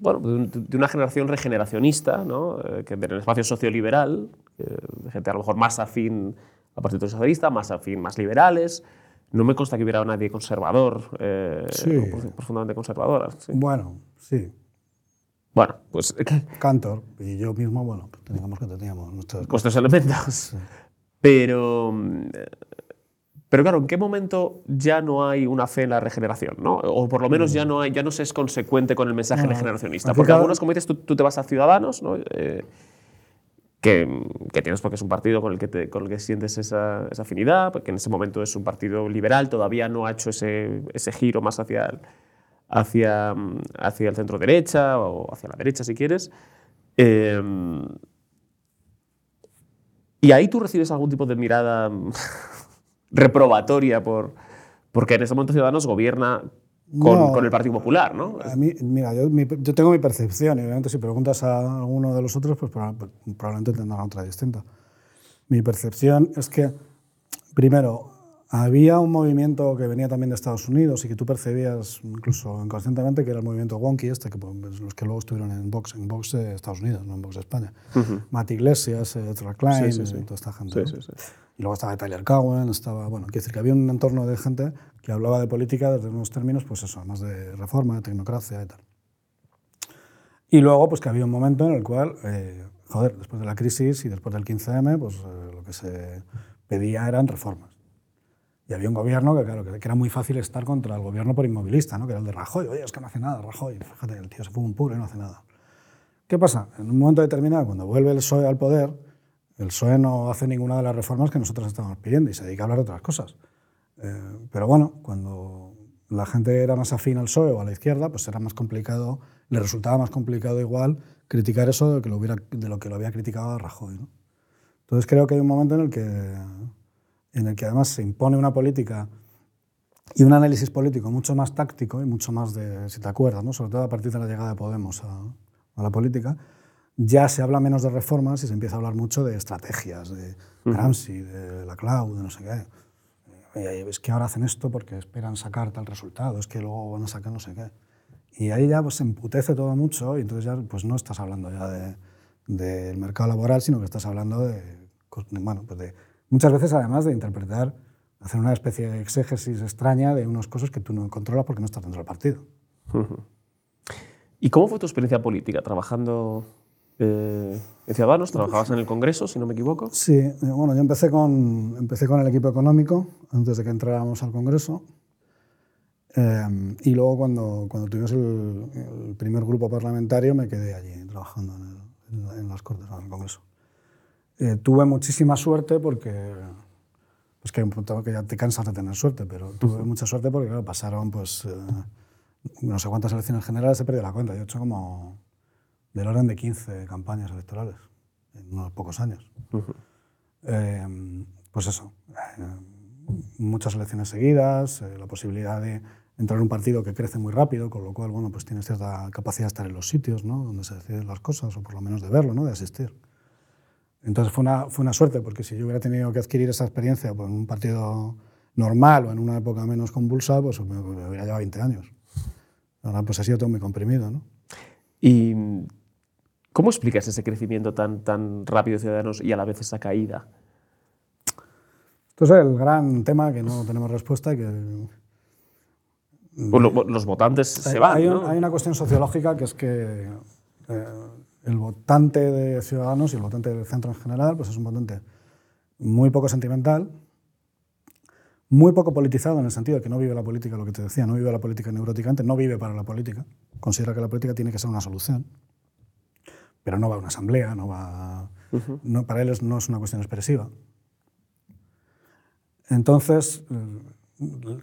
bueno, de, un- de una generación regeneracionista, ¿no? Eh, que del espacio socioliberal, gente a lo mejor más afín al Partido Socialista, más afín, más liberales. No me consta que hubiera nadie conservador, eh, Sí. profundamente conservadora. sí. Bueno, sí, Bueno, pues Cantor y yo mismo, bueno, pues teníamos que teníamos nuestras cosas. vuestros elementos. Pero, mm, eh, pero claro, ¿en qué momento ya no hay una fe en la regeneración? ¿no? O por lo menos ya no, hay, ya no se es consecuente con el mensaje No, regeneracionista. Porque cada- algunos, como dices, tú, tú te vas a Ciudadanos, ¿no? Eh, que, tienes porque es un partido con el que, con el que sientes esa, afinidad, porque en ese momento es un partido liberal, todavía no ha hecho ese, ese giro más hacia el, hacia, hacia el centro derecha o hacia la derecha, si quieres. Eh, y ahí tú recibes algún tipo de mirada reprobatoria por, porque en ese momento Ciudadanos gobierna con, No. con el Partido Popular, ¿no? A mí, mira, yo, mi- yo tengo mi percepción y obviamente si preguntas a alguno de los otros, pues pues probablemente tendrán otra distinta. Mi percepción es que, primero, había un movimiento que venía también de Estados Unidos y que tú percibías incluso inconscientemente que era el movimiento wonky este, que pues, los que luego estuvieron en Vox, en Vox de Estados Unidos, no en Vox de España. Matt Iglesias, eh, Ezra Klein, Sí, sí, sí. eh, toda esta gente. Y luego estaba Tyler Cowen, estaba, bueno, quiero decir que había un entorno de gente que hablaba de política desde unos términos, pues eso, más de reforma, de tecnocracia y tal. Y luego, pues que había un momento en el cual, eh, joder, después de la crisis y después del 15M, pues eh, lo que se pedía eran reformas. Y había un gobierno que, claro, que, era muy fácil estar contra el gobierno por inmovilista, ¿no? que era el de Rajoy. Oye, es que no hace nada, Rajoy. Fíjate, el tío se fue un puro y no hace nada. ¿Qué pasa? En un momento determinado, cuando vuelve el PSOE al poder, el PSOE no hace ninguna de las reformas que nosotros estábamos pidiendo y se dedica a hablar de otras cosas. Eh, pero bueno, cuando la gente era más afín al PSOE o a la izquierda, pues era más complicado, le resultaba más complicado igual criticar eso de lo que lo había criticado a Rajoy. ¿no? Entonces creo que hay un momento en el que, en el que además se impone una política y un análisis político mucho más táctico y mucho más de, si te acuerdas, ¿no? sobre todo a partir de la llegada de Podemos a, a la política, ya se habla menos de reformas y se empieza a hablar mucho de estrategias, de Gramsci, de la cloud, de no sé qué. Es que ahora hacen esto porque esperan sacar tal resultado, es que luego van a sacar no sé qué. Y ahí ya pues, se emputece todo mucho y entonces ya pues, no estás hablando ya de- del mercado laboral, sino que estás hablando de, de, bueno, pues de muchas veces además de interpretar, hacer una especie de exégesis extraña de unas cosas que tú no controlas porque no estás dentro del partido. ¿Y cómo fue tu experiencia política trabajando eh, en Ciudadanos? ¿Trabajabas en el Congreso, si no me equivoco? Sí, eh, bueno, yo empecé con, empecé con el equipo económico antes de que entráramos al Congreso. Eh, y luego cuando, cuando tuvimos el, el primer grupo parlamentario me quedé allí trabajando en, el- en las Cortes, en el Congreso. Eh, tuve muchísima suerte porque, pues que hay un punto que ya te cansas de tener suerte, pero tuve mucha suerte porque claro, pasaron pues eh, no sé cuántas elecciones generales, he perdido la cuenta, yo he hecho como del orden de 15 campañas electorales en unos pocos años. Eh, pues eso, muchas elecciones seguidas, la posibilidad de entrar en un partido que crece muy rápido, con lo cual, bueno, pues tienes cierta capacidad de estar en los sitios, ¿no? Donde se deciden las cosas, o por lo menos de verlo, ¿no? De asistir. Entonces fue una, fue una suerte, porque si yo hubiera tenido que adquirir esa experiencia pues, en un partido normal o en una época menos convulsa, pues me, me hubiera llevado 20 años. Ahora pues ha sido todo muy comprimido, ¿no? ¿Y cómo explicas ese crecimiento tan, tan rápido de Ciudadanos y a la vez esa caída? Esto es el gran tema que no tenemos respuesta y que Pues lo- los votantes se van, hay, ¿no? hay una cuestión sociológica que es que eh, el votante de Ciudadanos y el votante del centro en general pues es un votante muy poco sentimental, muy poco politizado en el sentido de que no vive la política, lo que te decía, no vive la política neuróticamente, no vive para la política, considera que la política tiene que ser una solución, pero no va a una asamblea, no va, no, para él no es una cuestión expresiva. Entonces, eh,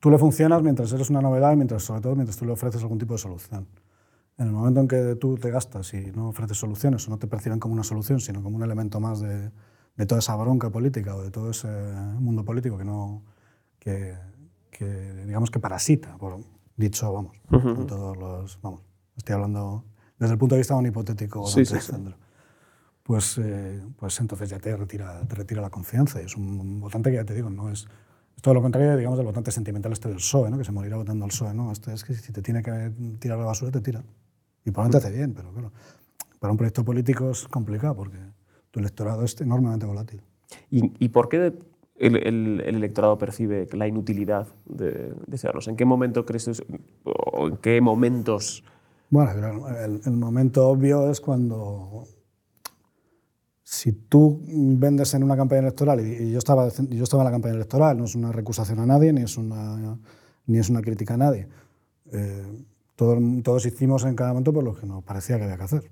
tú le funcionas mientras eres una novedad y mientras, sobre todo mientras tú le ofreces algún tipo de solución. En el momento en que tú te gastas y no ofreces soluciones o no te perciben como una solución, sino como un elemento más de, de toda esa bronca política o de todo ese mundo político que no que, que, digamos que parasita, por dicho, vamos, con todos los, vamos, estoy hablando desde el punto de vista de un hipotético Sí, sí, sí. Pues, eh, pues entonces ya te retira, te retira la confianza. Y es un votante que ya te digo, no es, es todo lo contrario, digamos, del votante sentimental este del PSOE, ¿no? que se morirá votando al PSOE. ¿no? Este es que si te tiene que tirar la basura, te tira. Y probablemente hace bien, pero claro, para un proyecto político es complicado porque tu electorado es enormemente volátil. ¿Y, y por qué el, el- el electorado percibe la inutilidad de, de Ciudadanos? ¿En qué momento crees o en qué momentos? Bueno, el, el momento obvio es cuando si tú vendes en una campaña electoral, y, y yo, estaba, yo estaba en la campaña electoral, no es una recusación a nadie, ni es una, ni es una crítica a nadie. Eh, todo- todos hicimos en cada momento por lo que nos parecía que había que hacer.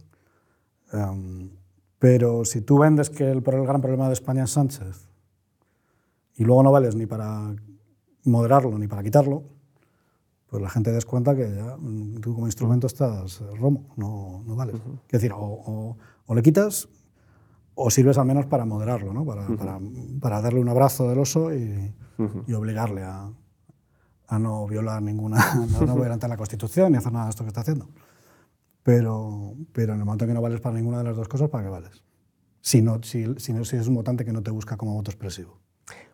Em, pero si tú vendes que el, el gran problema de España es Sánchez y luego no vales ni para moderarlo ni para quitarlo, pues la gente des cuenta que ya mm, tú como instrumento estás romo, no, no vales. Es decir, o, o- o le quitas o sirves al menos para moderarlo, ¿no? para, para, para darle un abrazo del oso y, y obligarle a, a no violar ninguna, no, no adelantar la Constitución ni hacer nada de esto que está haciendo. Pero, pero en el momento que no vales para ninguna de las dos cosas, ¿para qué vales? Si no, si, si no si es un votante que no te busca como voto expresivo.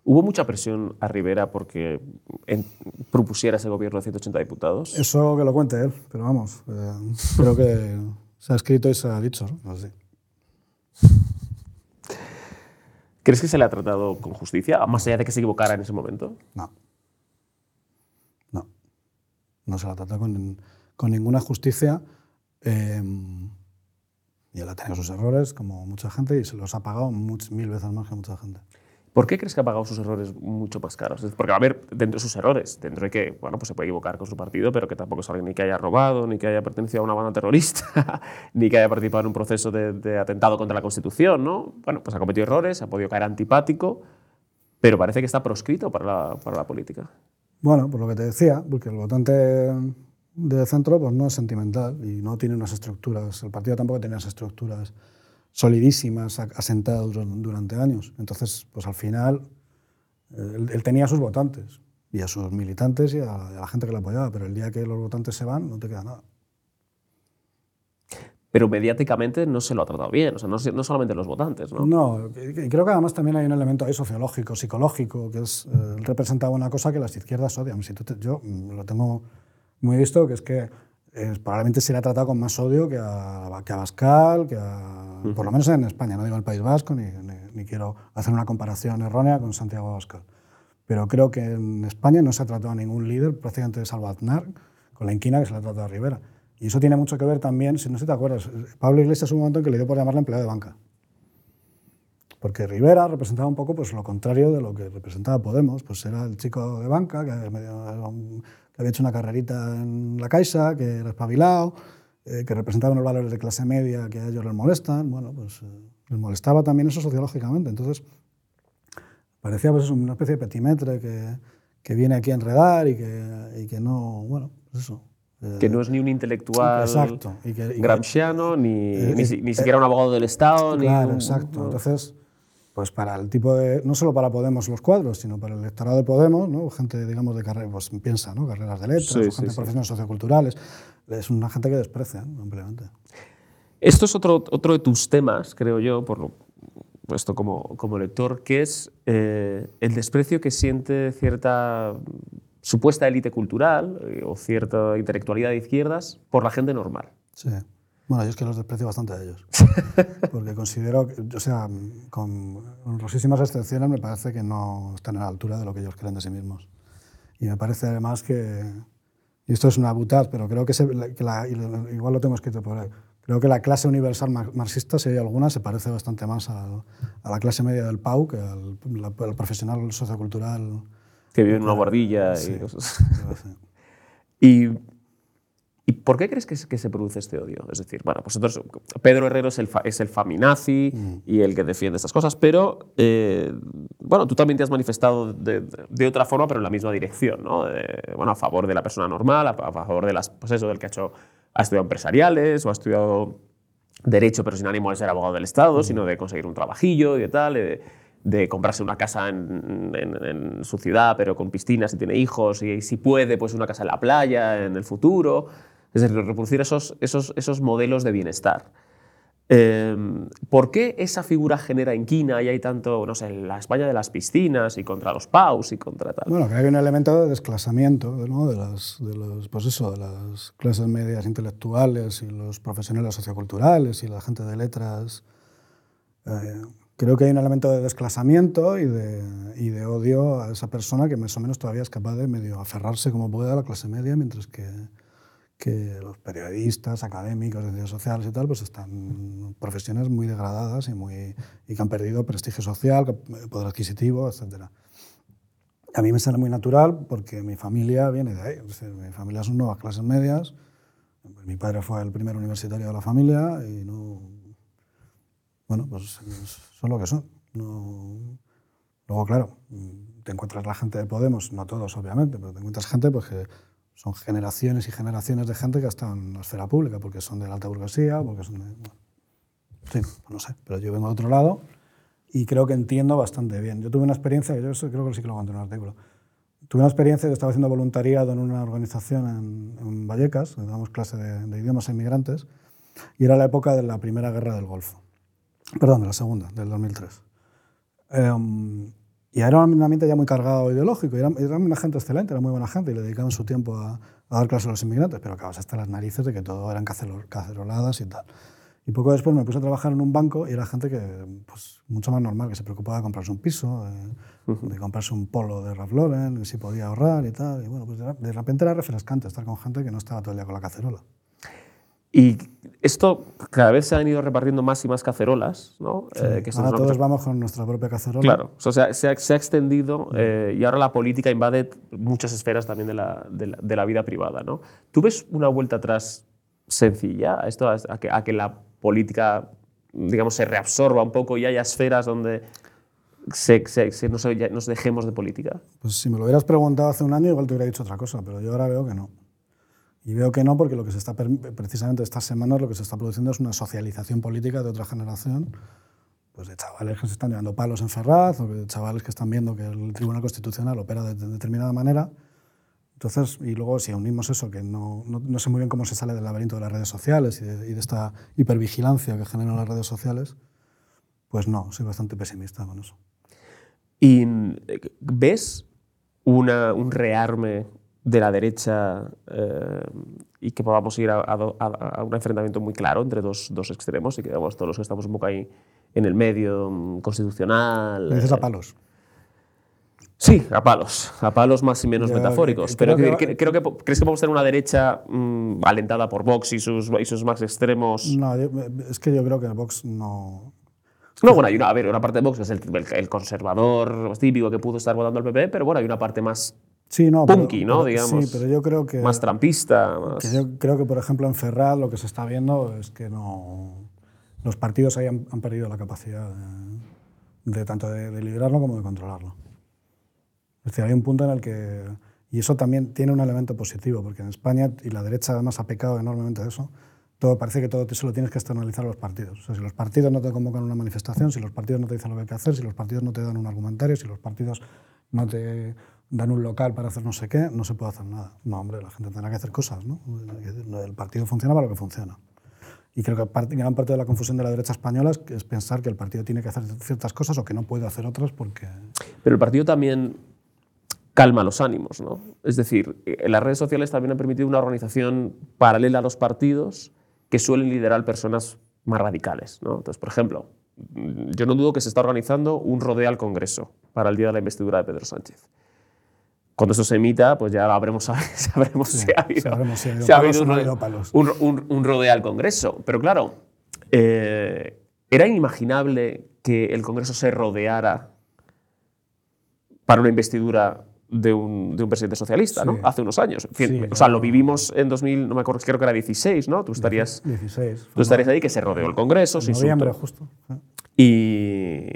¿Hubo mucha presión a Rivera porque en, propusiera ese gobierno de 180 diputados? Eso que lo cuente él, pero vamos, eh, creo que se ha escrito y se ha dicho. ¿no? Así. ¿Crees que se le ha tratado con justicia, más allá de que se equivocara en ese momento? No. No se la trata con, con ninguna justicia. Eh, y él ha tenido sus errores, como mucha gente, y se los ha pagado much, mil veces más que mucha gente. ¿Por qué crees que ha pagado sus errores mucho más caros? Porque a haber dentro de sus errores, dentro de que, bueno, pues se puede equivocar con su partido, pero que tampoco es alguien ni que haya robado, ni que haya pertenecido a una banda terrorista, ni que haya participado en un proceso de, de, atentado contra la Constitución, ¿no? Bueno, pues ha cometido errores, ha podido caer antipático, pero parece que está proscrito para la, para la política. Bueno, por lo que te decía, porque el votante de centro pues no es sentimental y no tiene unas estructuras, el partido tampoco tiene unas estructuras solidísimas asentadas durante años. Entonces, pues al final, él, él, tenía a sus votantes y a sus militantes y a, a, la gente que le apoyaba, pero el día que los votantes se van, no te queda nada. Pero mediáticamente no se lo ha tratado bien, o sea, no, no solamente los votantes, ¿no? No, y creo que además también hay un elemento ahí sociológico, psicológico, que es, eh, representaba una cosa que las izquierdas odian. Si tú te, yo lo tengo muy visto, que es que eh, probablemente se le ha tratado con más odio que a, que a Bascal, que a, uh -huh. por lo menos en España, no digo el País Vasco, ni, ni, ni, quiero hacer una comparación errónea con Santiago Bascal. Pero creo que en España no se ha tratado a ningún líder, prácticamente salvo Aznar, con la inquina que se le ha tratado a Rivera. Y eso tiene mucho que ver también, si no sé si te acuerdas, Pablo Iglesias un momento en que le dio por llamarle empleado de banca. Porque Rivera representaba un poco pues, lo contrario de lo que representaba Podemos. Pues era el chico de banca, que había hecho una carrerita en la Caixa, que era espabilado, eh, que representaba unos valores de clase media que a ellos les molestan. Bueno, pues eh, les molestaba también eso sociológicamente. Entonces, parecía pues, una especie de petimetre que, que viene aquí a enredar y que, y que no, bueno, pues eso. Que no es ni un intelectual exacto, y que, y gramsciano, ni, eh, ni, ni, siquiera un abogado del Estado. Claro, ni un, exacto. Entonces, pues para el tipo de, no solo para Podemos los cuadros, sino para el electorado de Podemos, ¿no? gente, digamos, de carrera, pues piensa, ¿no? Carreras de letras, sí, gente sí, de profesiones sí. socioculturales, es una gente que desprecia, ¿no? ampliamente. Esto es otro, otro de tus temas, creo yo, por esto como, como lector, que es eh, el desprecio que siente cierta supuesta élite cultural eh, o cierta intelectualidad de izquierdas por la gente normal. Sí. Bueno, yo es que los desprecio bastante a ellos. Porque considero, que, o sea, con honrosísimas excepciones, me parece que no están a la altura de lo que ellos creen de sí mismos. Y me parece además que, y esto es una butad, pero creo que, se, que la, igual lo tengo escrito por ahí, creo que la clase universal marxista, si hay alguna, se parece bastante más a, a la clase media del PAU que al, al profesional sociocultural que vive en una guardilla sí, y cosas. y, ¿Y por qué crees que, que, se produce este odio? Es decir, bueno, pues entonces Pedro Herrero es el, fa, es el faminazi mm. y el que defiende estas cosas, pero eh, bueno, tú también te has manifestado de, de, de, otra forma, pero en la misma dirección, ¿no? De, bueno, a favor de la persona normal, a, a, favor de las, pues eso, del que ha hecho, ha estudiado empresariales o ha estudiado derecho, pero sin ánimo de ser abogado del Estado, mm. sino de conseguir un trabajillo y de tal. De comprarse una casa en, en, en, su ciudad, pero con piscina si tiene hijos, y si puede, pues una casa en la playa en el futuro. Es decir, reproducir esos, esos, esos modelos de bienestar. Eh, ¿Por qué esa figura genera inquina y hay tanto, no sé, la España de las piscinas y contra los paus y contra tal? Bueno, creo que hay un elemento de desclasamiento de, las, de, los, pues eso, de las clases medias intelectuales y los profesionales socioculturales y la gente de letras. Eh, creo que hay un elemento de desclasamiento y de, y de, odio a esa persona que más o menos todavía es capaz de medio aferrarse como puede a la clase media, mientras que, que los periodistas, académicos, ciencias sociales y tal, pues están profesiones muy degradadas y, muy, y que han perdido prestigio social, poder adquisitivo, etc. A mí me sale muy natural porque mi familia viene de ahí. Es decir, mi familia son nuevas clases medias. Mi padre fue el primer universitario de la familia y no, bueno, pues son lo que son. No... Luego, claro, te encuentras la gente de Podemos, no todos obviamente, pero te encuentras gente pues, que son generaciones y generaciones de gente que están en la esfera pública, porque son de la alta burguesía, porque son de... Sí, pues no sé, pero yo vengo de otro lado y creo que entiendo bastante bien. Yo tuve una experiencia, yo creo que sí que lo conté en un artículo, tuve una experiencia, yo estaba haciendo voluntariado en una organización en, Vallecas, damos clase de, de, idiomas a inmigrantes, y era la época de la primera guerra del Golfo. Perdón, de la segunda, del 2003. Eh, y era un ambiente ya muy cargado ideológico, era, era, una gente excelente, era muy buena gente, y le dedicaban su tiempo a, a dar clases a los inmigrantes, pero acabas hasta las narices de que todo eran caceroladas y tal. Y poco después me puse a trabajar en un banco y era gente que, pues, mucho más normal, que se preocupaba de comprarse un piso, de, de comprarse un polo de Ralph Lauren, si podía ahorrar y tal. Y bueno, pues de repente era refrescante estar con gente que no estaba todo el día con la cacerola. Y esto cada vez se han ido repartiendo más y más cacerolas, ¿no? Sí, eh, que ahora todos vamos con nuestra propia cacerola. Claro, o sea, se, ha, se ha extendido eh, y ahora la política invade muchas esferas también de la, de la, de la vida privada, ¿no? ¿Tú ves una vuelta atrás sencilla a esto, a que, a que la política, digamos, se reabsorba un poco y haya esferas donde se, se, se, nos, nos dejemos de política? Pues si me lo hubieras preguntado hace un año, igual te hubiera dicho otra cosa, pero yo ahora veo que no. Y veo que no porque lo que se está, precisamente estas semanas, lo que se está produciendo es una socialización política de otra generación, pues de chavales que se están llevando palos en Ferraz, o de chavales que están viendo que el Tribunal Constitucional opera de, de determinada manera. Entonces, y luego si unimos eso, que no, no, no, sé muy bien cómo se sale del laberinto de las redes sociales y de, y de esta hipervigilancia que generan las redes sociales, pues no, soy bastante pesimista con eso. ¿Y ves una, un rearme de la derecha eh, y que podamos ir a, a, a, un enfrentamiento muy claro entre dos, dos extremos y que digamos, todos los que estamos un poco ahí en el medio mm, constitucional. Dices a palos. Sí, a palos, a palos más y menos metafóricos. Pero creo que, creo que, ¿crees que podemos tener una derecha mmm, alentada por Vox y sus, y sus más extremos? No, yo, es que yo creo que Vox no, no, bueno, hay una, a ver, una parte de Vox que es el, el, el, conservador típico que pudo estar votando al PP, pero bueno, hay una parte más sí, no, punky, pero, ¿no? Pero, Digamos. Sí, pero yo creo que. Más trampista. Más... Que yo creo que, por ejemplo, en Ferraz lo que se está viendo es que no. Los partidos ahí han, han perdido la capacidad de, de tanto de, de, liderarlo como de controlarlo. Es decir, hay un punto en el que. Y eso también tiene un elemento positivo, porque en España, y la derecha además ha pecado enormemente de eso, todo, parece que todo se lo tienes que externalizar a los partidos. O sea, si los partidos no te convocan a una manifestación, si los partidos no te dicen lo que hay que hacer, si los partidos no te dan un argumentario, si los partidos no te dan un local para hacer no sé qué, no se puede hacer nada. No, hombre, la gente tendrá que hacer cosas, ¿no? El partido funciona para lo que funciona. Y creo que parte, gran parte de la confusión de la derecha española es, es, pensar que el partido tiene que hacer ciertas cosas o que no puede hacer otras porque... Pero el partido también calma los ánimos, ¿no? Es decir, en las redes sociales también han permitido una organización paralela a los partidos que suelen liderar personas más radicales, ¿no? Entonces, por ejemplo, yo no dudo que se está organizando un rodeo al Congreso para el día de la investidura de Pedro Sánchez cuando eso se emita, pues ya habremos, sabremos sí, si ha habido, sabremos si ha habido, si ha habido un, un, palos. Un, un, un, rodeo al Congreso. Pero claro, eh, era inimaginable que el Congreso se rodeara para una investidura de un, de un presidente socialista, sí. ¿no? Hace unos años. Sí, o sea, lo vivimos en 2000, no me acuerdo, creo que era 16, ¿no? Tú estarías, 16, tú estarías ahí, que se rodeó el Congreso. En noviembre, justo. Y,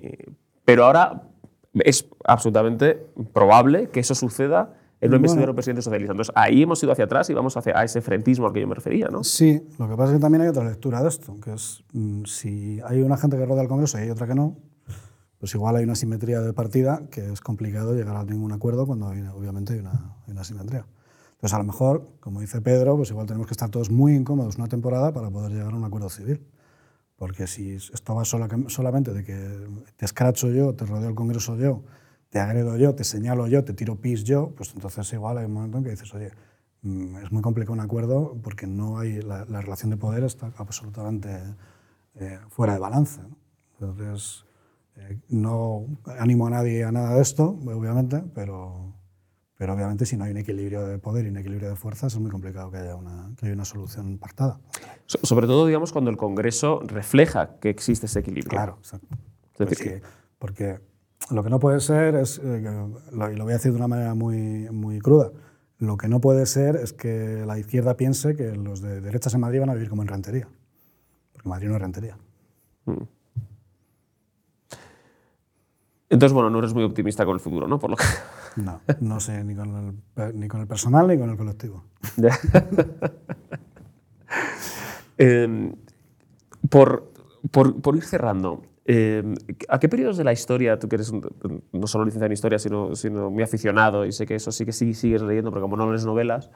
pero ahora es absolutamente probable que eso suceda en una investidura bueno, presidente socialista. Entonces, ahí hemos ido hacia atrás y vamos hacia a ese frentismo al que yo me refería, ¿no? Sí, lo que pasa es que también hay otra lectura de esto, que es mm, si hay una gente que rodea el Congreso y hay otra que no, pues igual hay una simetría de partida que es complicado llegar a ningún acuerdo cuando hay, obviamente hay una, hay una simetría. Entonces, a lo mejor, como dice Pedro, pues igual tenemos que estar todos muy incómodos una temporada para poder llegar a un acuerdo civil. Porque si esto va sola, solamente de que te escracho yo, te rodeo el Congreso yo, te agredo yo, te señalo yo, te tiro pis yo, pues entonces igual hay un momento en que dices, oye, mm, es muy complicado un acuerdo porque no hay la, la relación de poder está absolutamente eh, fuera de balance. Entonces, eh, no animo a nadie a nada de esto, obviamente, pero, pero obviamente si no hay un equilibrio de poder y un equilibrio de fuerzas es muy complicado que haya una, que haya una solución pactada. Sobre todo, digamos, cuando el Congreso refleja que existe ese equilibrio. Claro, exacto. Pues que, porque lo que no puede ser es, eh, lo, y lo voy a decir de una manera muy, muy cruda, lo que no puede ser es que la izquierda piense que los de derechas en Madrid van a vivir como en rentería. Porque Madrid no es rentería. Mm. Entonces, bueno, no eres muy optimista con el futuro, ¿no? Por lo que... No, no sé ni con el, ni con el personal ni con el colectivo. eh, por, por, por, ir cerrando, Eh, ¿A qué periodos de la historia, tú que eres no solo licenciado en historia, sino, sino muy aficionado, y sé que eso sí que sí, sigues leyendo, pero como no lees novelas,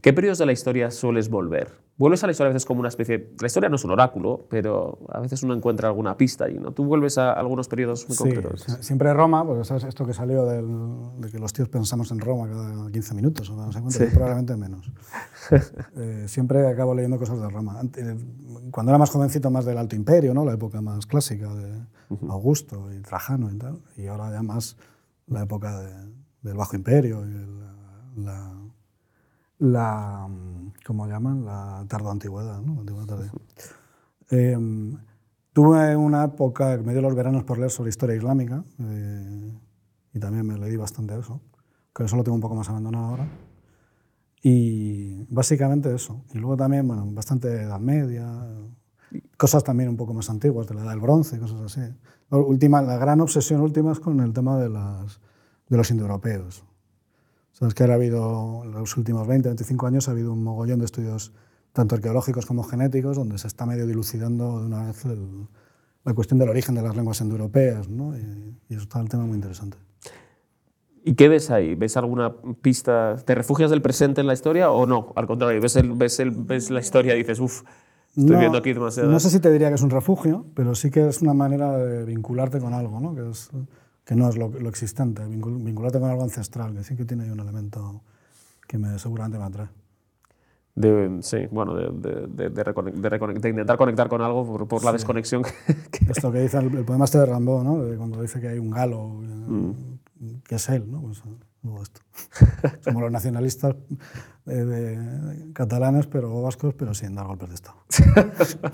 ¿qué periodos de la historia sueles volver? Vuelves a la historia a veces como una especie... La historia no es un oráculo, pero a veces uno encuentra alguna pista y ¿no? Tú vuelves a algunos periodos muy Sí, concretos. siempre Roma, porque sabes esto que salió del- de que los tíos pensamos en Roma cada 15 minutos o no sé cuánto, Sí. probablemente menos. Eh, siempre acabo leyendo cosas de Roma. Cuando era más jovencito, más del Alto Imperio, ¿no? la época más clásica de Augusto y Trajano y tal, y ahora ya más la época de- del Bajo Imperio y la, la, ¿cómo llaman? La tardoantigüedad, ¿no? Antigüedad tardía. Eh, tuve una época, me dio los veranos por leer sobre historia islámica eh, y también me leí bastante eso, que eso lo tengo un poco más abandonado ahora. Y básicamente eso. Y luego también, bueno, bastante Edad Media, cosas también un poco más antiguas, de la Edad del Bronce, cosas así. La, última, la gran obsesión última es con el tema de, las, de los indoeuropeos. Sabes que ahora ha habido, en los últimos 20, 25 años, ha habido un mogollón de estudios, tanto arqueológicos como genéticos, donde se está medio dilucidando de una vez el- la cuestión del origen de las lenguas indoeuropeas, ¿no? Y, y eso está el tema muy interesante. ¿Y qué ves ahí? ¿Ves alguna pista? ¿Te refugias del presente en la historia o no? Al contrario, ves, el, ves, el, ves la historia y dices, uff, estoy No- viendo aquí demasiado. No sé si te diría que es un refugio, pero sí que es una manera de vincularte con algo, ¿no? que, es, que no es lo, lo existente, vincul- vincularte con algo ancestral, que sí que tiene ahí un elemento que me, seguramente me atrae. De, sí, bueno, de, de, de, intentar conectar con algo por, por la desconexión. que- que- Esto que dice el, el poema este de Rambo, ¿no? de cuando dice que hay un galo, eh, que es él, ¿no? Pues, eh, todo esto. Como los nacionalistas eh, de- catalanes, pero vascos, pero sin dar golpes de Estado.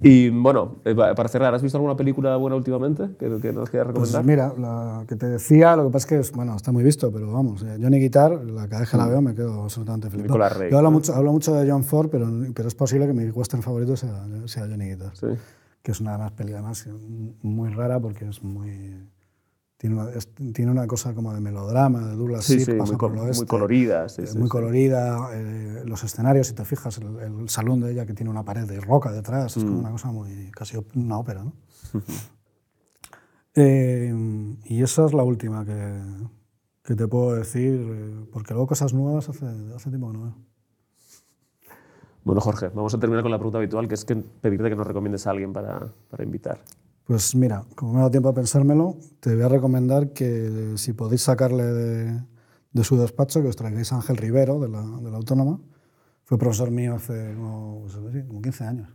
y bueno, eh, pa- para cerrar, ¿has visto alguna película buena últimamente que, que nos quieras Pues recomendar? mira, la que te decía, lo que pasa es que es, bueno, está muy visto, pero vamos, eh, Johnny Guitar, la cada vez que la veo me quedo absolutamente feliz. Nicolas Rey, Yo hablo ¿no? mucho, hablo mucho de John Ford, pero, pero es posible que mi western favorito sea, sea Johnny Guitar, Sí. que es una más peli además muy rara porque es muy... Tiene una, es- tiene una cosa como de melodrama, de Douglas Sí, pasa muy, por lo muy oeste, colorida. Sí, eh, muy colorida, eh, los escenarios, si te fijas, el, el salón de ella que tiene una pared de roca detrás, es Mm. como una cosa muy, casi una ópera, ¿no? Eh, y esa es la última que, que te puedo decir, porque luego cosas nuevas hace, hace tiempo que no veo. Bueno, Jorge, vamos a terminar con la pregunta habitual, que es que pedirte que nos recomiendes a alguien para, para invitar. Pues mira, como me dado tiempo a pensármelo, te voy a recomendar que si podéis sacarle de, de su despacho, que os traigáis a Ángel Rivero, de la, de la Autónoma. Fue profesor mío hace como, pues, sí, como 15 años.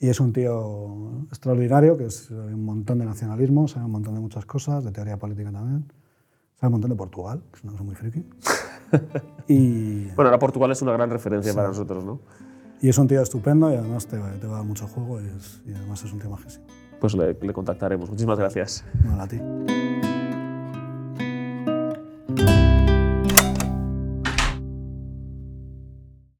Y es un tío extraordinario, que es sabe un montón de nacionalismo, sabe un montón de muchas cosas, de teoría política también. Sabe un montón de Portugal, que es una cosa muy friki. y, Bueno, ahora Portugal es una gran referencia para nosotros, ¿no? y es un tío estupendo y además te, va- te va a dar mucho juego y, es- y además es un tío majísimo. Pues le, contactaremos. Muchísimas gracias. A ti.